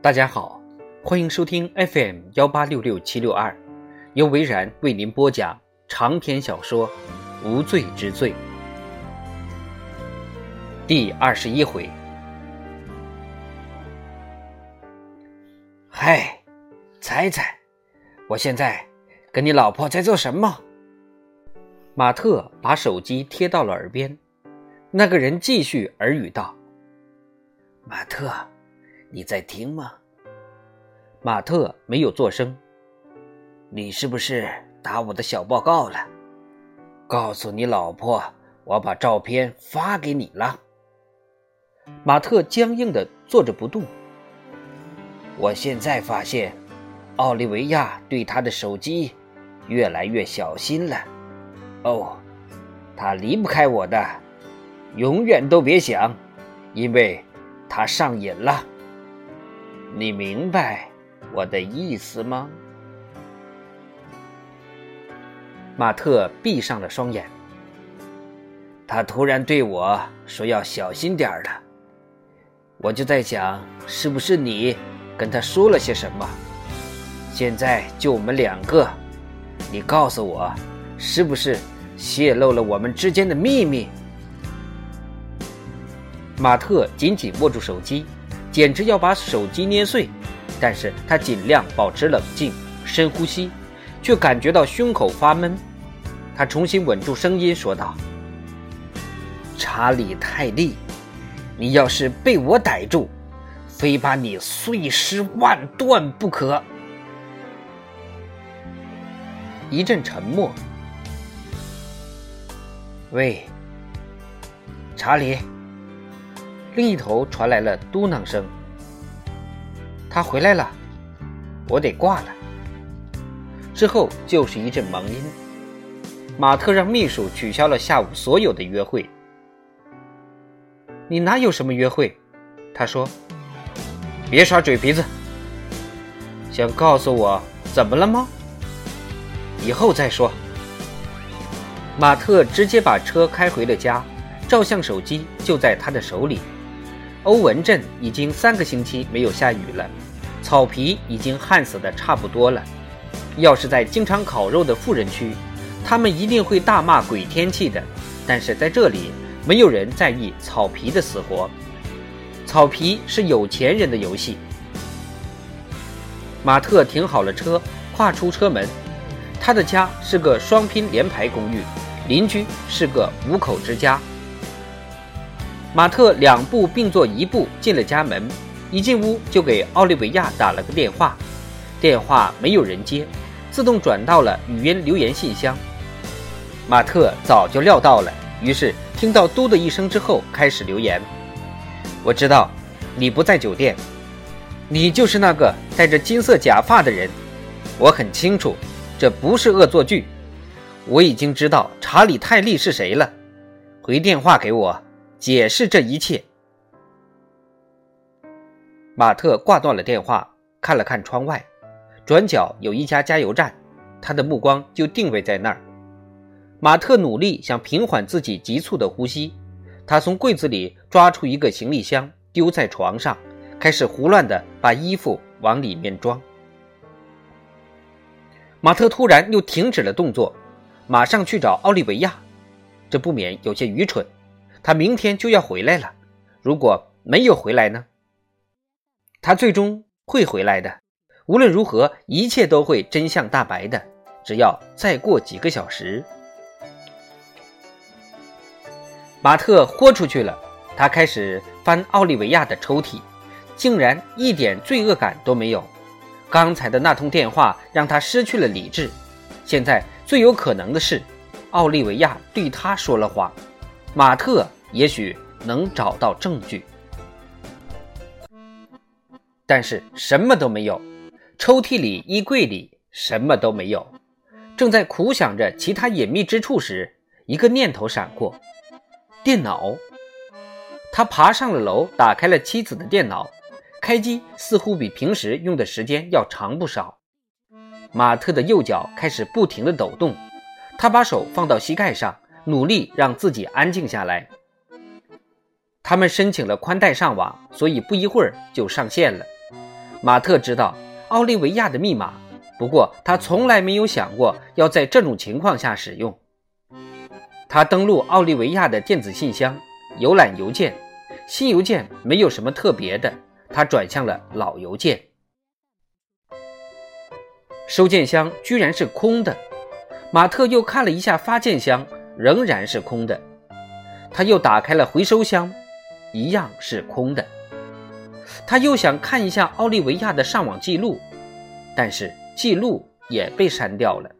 大家好，欢迎收听 FM 幺八六六七六二，由维然为您播讲长篇小说《无罪之罪》第二十一回。嗨，猜猜，我现在跟你老婆在做什么？马特把手机贴到了耳边，那个人继续耳语道：“马特。”你在听吗？马特没有作声。你是不是打我的小报告了？告诉你老婆，我把照片发给你了。马特僵硬的坐着不动。我现在发现，奥利维亚对他的手机越来越小心了。哦，他离不开我的，永远都别想，因为他上瘾了。你明白我的意思吗？马特闭上了双眼。他突然对我说要小心点儿的，我就在想，是不是你跟他说了些什么？现在就我们两个，你告诉我，是不是泄露了我们之间的秘密？马特紧紧握住手机。简直要把手机捏碎，但是他尽量保持冷静，深呼吸，却感觉到胸口发闷。他重新稳住声音说道：“查理·泰利，你要是被我逮住，非把你碎尸万段不可。”一阵沉默。喂，查理。另一头传来了嘟囔声：“他回来了，我得挂了。”之后就是一阵忙音。马特让秘书取消了下午所有的约会。你哪有什么约会？他说：“别耍嘴皮子。想告诉我怎么了吗？以后再说。”马特直接把车开回了家，照相手机就在他的手里。欧文镇已经三个星期没有下雨了，草皮已经旱死的差不多了。要是在经常烤肉的富人区，他们一定会大骂鬼天气的。但是在这里，没有人在意草皮的死活。草皮是有钱人的游戏。马特停好了车，跨出车门。他的家是个双拼联排公寓，邻居是个五口之家。马特两步并作一步进了家门，一进屋就给奥利维亚打了个电话，电话没有人接，自动转到了语音留言信箱。马特早就料到了，于是听到“嘟”的一声之后，开始留言：“我知道你不在酒店，你就是那个戴着金色假发的人。我很清楚，这不是恶作剧。我已经知道查理·泰利是谁了。回电话给我。”解释这一切。马特挂断了电话，看了看窗外，转角有一家加油站，他的目光就定位在那儿。马特努力想平缓自己急促的呼吸，他从柜子里抓出一个行李箱，丢在床上，开始胡乱的把衣服往里面装。马特突然又停止了动作，马上去找奥利维亚，这不免有些愚蠢。他明天就要回来了，如果没有回来呢？他最终会回来的。无论如何，一切都会真相大白的。只要再过几个小时，马特豁出去了。他开始翻奥利维亚的抽屉，竟然一点罪恶感都没有。刚才的那通电话让他失去了理智。现在最有可能的是，奥利维亚对他说了谎。马特。也许能找到证据，但是什么都没有。抽屉里、衣柜里什么都没有。正在苦想着其他隐秘之处时，一个念头闪过：电脑。他爬上了楼，打开了妻子的电脑，开机似乎比平时用的时间要长不少。马特的右脚开始不停地抖动，他把手放到膝盖上，努力让自己安静下来。他们申请了宽带上网，所以不一会儿就上线了。马特知道奥利维亚的密码，不过他从来没有想过要在这种情况下使用。他登录奥利维亚的电子信箱，浏览邮件，新邮件没有什么特别的，他转向了老邮件。收件箱居然是空的，马特又看了一下发件箱，仍然是空的。他又打开了回收箱，一样是空的。他又想看一下奥利维亚的上网记录，但是记录也被删掉了。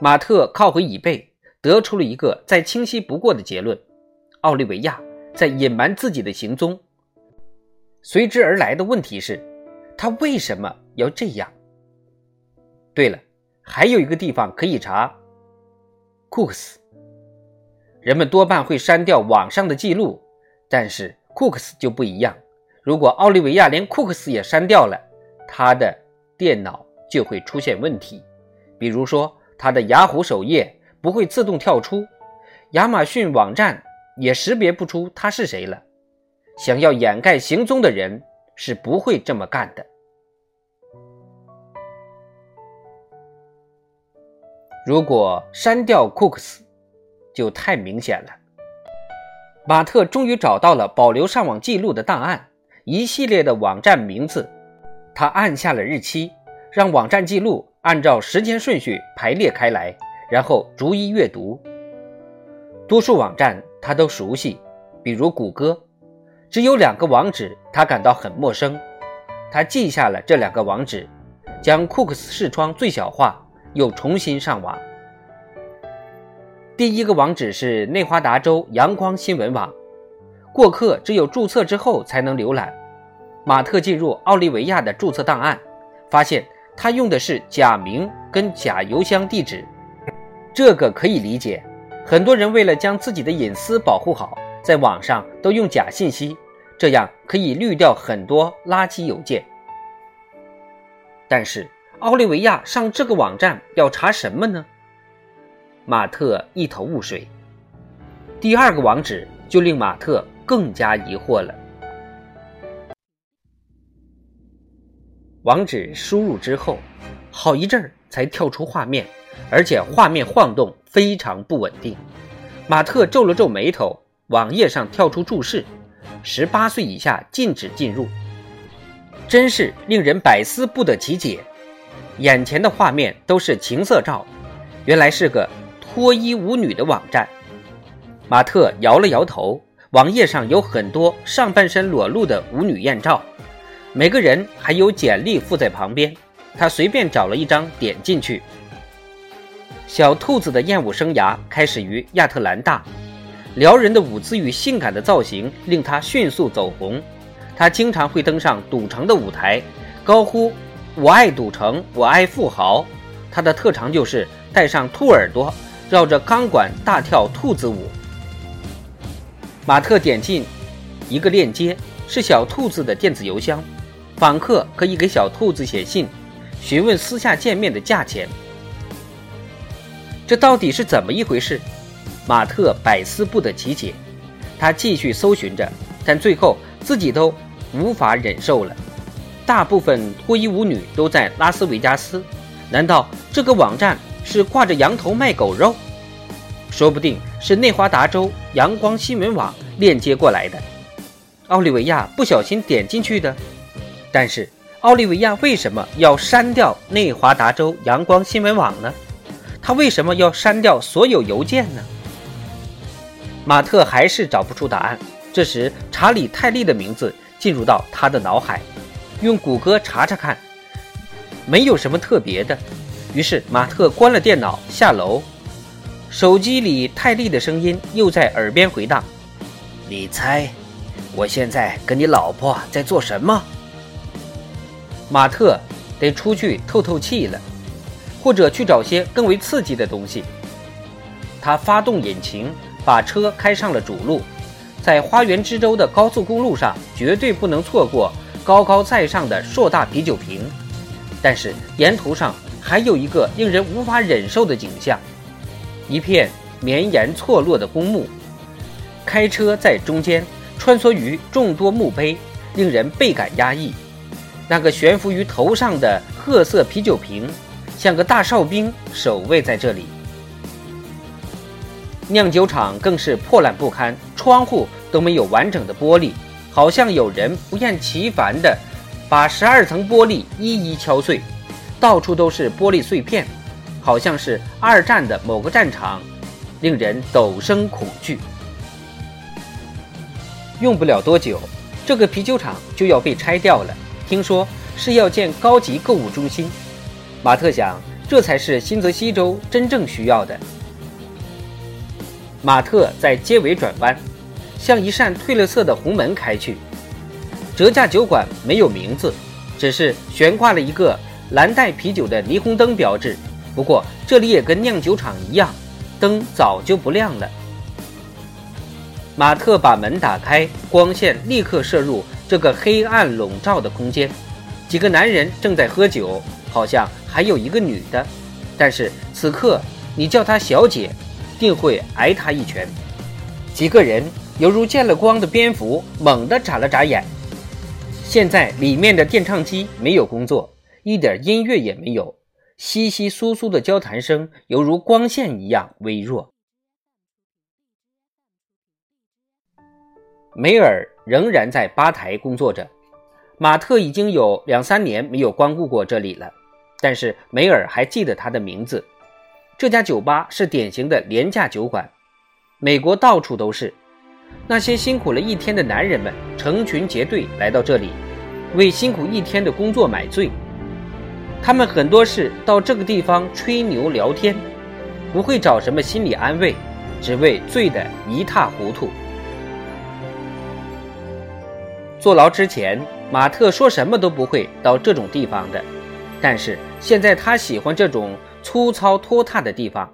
马特靠回椅背，得出了一个再清晰不过的结论：奥利维亚在隐瞒自己的行踪。随之而来的问题是，他为什么要这样？对了，还有一个地方可以查：库克斯。人们多半会删掉网上的记录，但是库克斯就不一样。如果奥利维亚连库克斯也删掉了，他的电脑就会出现问题，比如说他的雅虎首页不会自动跳出，亚马逊网站也识别不出他是谁了。想要掩盖行踪的人是不会这么干的。如果删掉库克斯，就太明显了。马特终于找到了保留上网记录的档案，一系列的网站名字。他按下了日期，让网站记录按照时间顺序排列开来，然后逐一阅读。多数网站他都熟悉，比如谷歌。只有两个网址他感到很陌生。他记下了这两个网址，将库克斯视窗最小化，又重新上网。第一个网址是内华达州阳光新闻网，过客只有注册之后才能浏览。马特进入奥利维亚的注册档案，发现他用的是假名跟假邮箱地址。这个可以理解，很多人为了将自己的隐私保护好，在网上都用假信息，这样可以滤掉很多垃圾邮件。但是奥利维亚上这个网站要查什么呢？马特一头雾水。第二个网址就令马特更加疑惑了。网址输入之后，好一阵儿才跳出画面，而且画面晃动非常不稳定。马特皱了皱眉头，网页上跳出注释：“十八岁以下禁止进入。”真是令人百思不得其解。眼前的画面都是情色照，原来是个。脱衣舞女的网站，马特摇了摇头。网页上有很多上半身裸露的舞女艳照，每个人还有简历附在旁边。他随便找了一张，点进去。小兔子的艳舞生涯开始于亚特兰大，撩人的舞姿与性感的造型令他迅速走红。他经常会登上赌城的舞台，高呼“我爱赌城，我爱富豪”。他的特长就是戴上兔耳朵。绕着钢管大跳兔子舞。马特点进一个链接，是小兔子的电子邮箱，访客可以给小兔子写信，询问私下见面的价钱。这到底是怎么一回事？马特百思不得其解。他继续搜寻着，但最后自己都无法忍受了。大部分脱衣舞女都在拉斯维加斯，难道这个网站？是挂着羊头卖狗肉，说不定是内华达州阳光新闻网链接过来的，奥利维亚不小心点进去的。但是奥利维亚为什么要删掉内华达州阳光新闻网呢？他为什么要删掉所有邮件呢？马特还是找不出答案。这时，查理·泰利的名字进入到他的脑海，用谷歌查查看，没有什么特别的。于是马特关了电脑，下楼。手机里泰利的声音又在耳边回荡：“你猜，我现在跟你老婆在做什么？”马特得出去透透气了，或者去找些更为刺激的东西。他发动引擎，把车开上了主路。在花园之州的高速公路上，绝对不能错过高高在上的硕大啤酒瓶。但是沿途上。还有一个令人无法忍受的景象：一片绵延错落的公墓，开车在中间穿梭于众多墓碑，令人倍感压抑。那个悬浮于头上的褐色啤酒瓶，像个大哨兵守卫在这里。酿酒厂更是破烂不堪，窗户都没有完整的玻璃，好像有人不厌其烦地把十二层玻璃一一敲碎，到处都是玻璃碎片，好像是二战的某个战场，令人陡生恐惧。用不了多久，这个啤酒厂就要被拆掉了。听说是要建高级购物中心，马特想，这才是新泽西州真正需要的。马特在街尾转弯，向一扇褪了色的红门开去。折价酒馆没有名字，只是悬挂了一个蓝带啤酒的霓虹灯标志。不过这里也跟酿酒厂一样，灯早就不亮了。马特把门打开，光线立刻射入这个黑暗笼罩的空间。几个男人正在喝酒，好像还有一个女的，但是此刻你叫她小姐。定会挨他一拳。几个人犹如见了光的蝙蝠，猛地眨了眨眼。现在里面的电唱机没有工作，一点音乐也没有，稀稀疏疏的交谈声犹如光线一样微弱。梅尔仍然在吧台工作着。马特已经有两三年没有光顾过这里了，但是梅尔还记得他的名字。这家酒吧是典型的廉价酒馆，美国到处都是。那些辛苦了一天的男人们成群结队来到这里，为辛苦一天的工作买醉。他们很多是到这个地方吹牛聊天，不会找什么心理安慰，只为醉得一塌糊涂。坐牢之前，马特说什么都不会到这种地方的，但是现在他喜欢这种。粗糙拖沓的地方，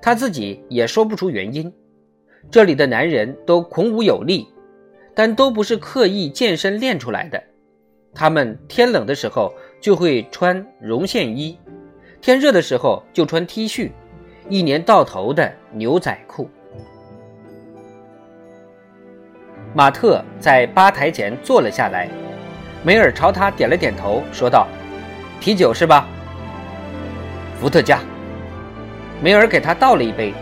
他自己也说不出原因。这里的男人都孔武有力，但都不是刻意健身练出来的。他们天冷的时候就会穿绒线衣，天热的时候就穿 T 恤，一年到头的牛仔裤。马特在吧台前坐了下来，梅尔朝他点了点头，说道：“啤酒是吧？”伏特加，梅尔给他倒了一杯。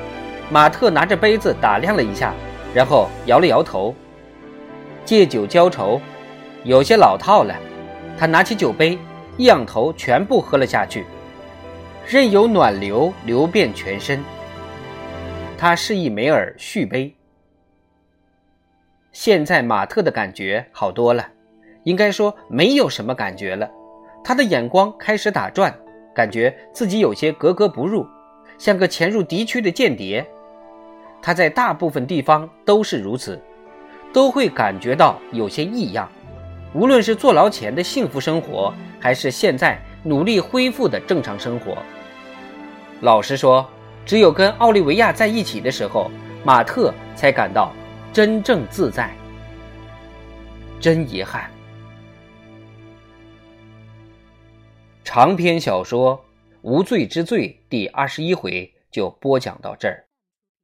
马特拿着杯子打量了一下，然后摇了摇头。借酒浇愁，有些老套了。他拿起酒杯，一仰头，全部喝了下去，任由暖流流遍全身。他示意梅尔续杯。现在马特的感觉好多了，应该说没有什么感觉了。他的眼光开始打转。感觉自己有些格格不入，像个潜入敌区的间谍。他在大部分地方都是如此，都会感觉到有些异样。无论是坐牢前的幸福生活，还是现在努力恢复的正常生活。老实说，只有跟奥利维亚在一起的时候，马特才感到真正自在。真遗憾。长篇小说《无罪之罪》第二十一回就播讲到这儿。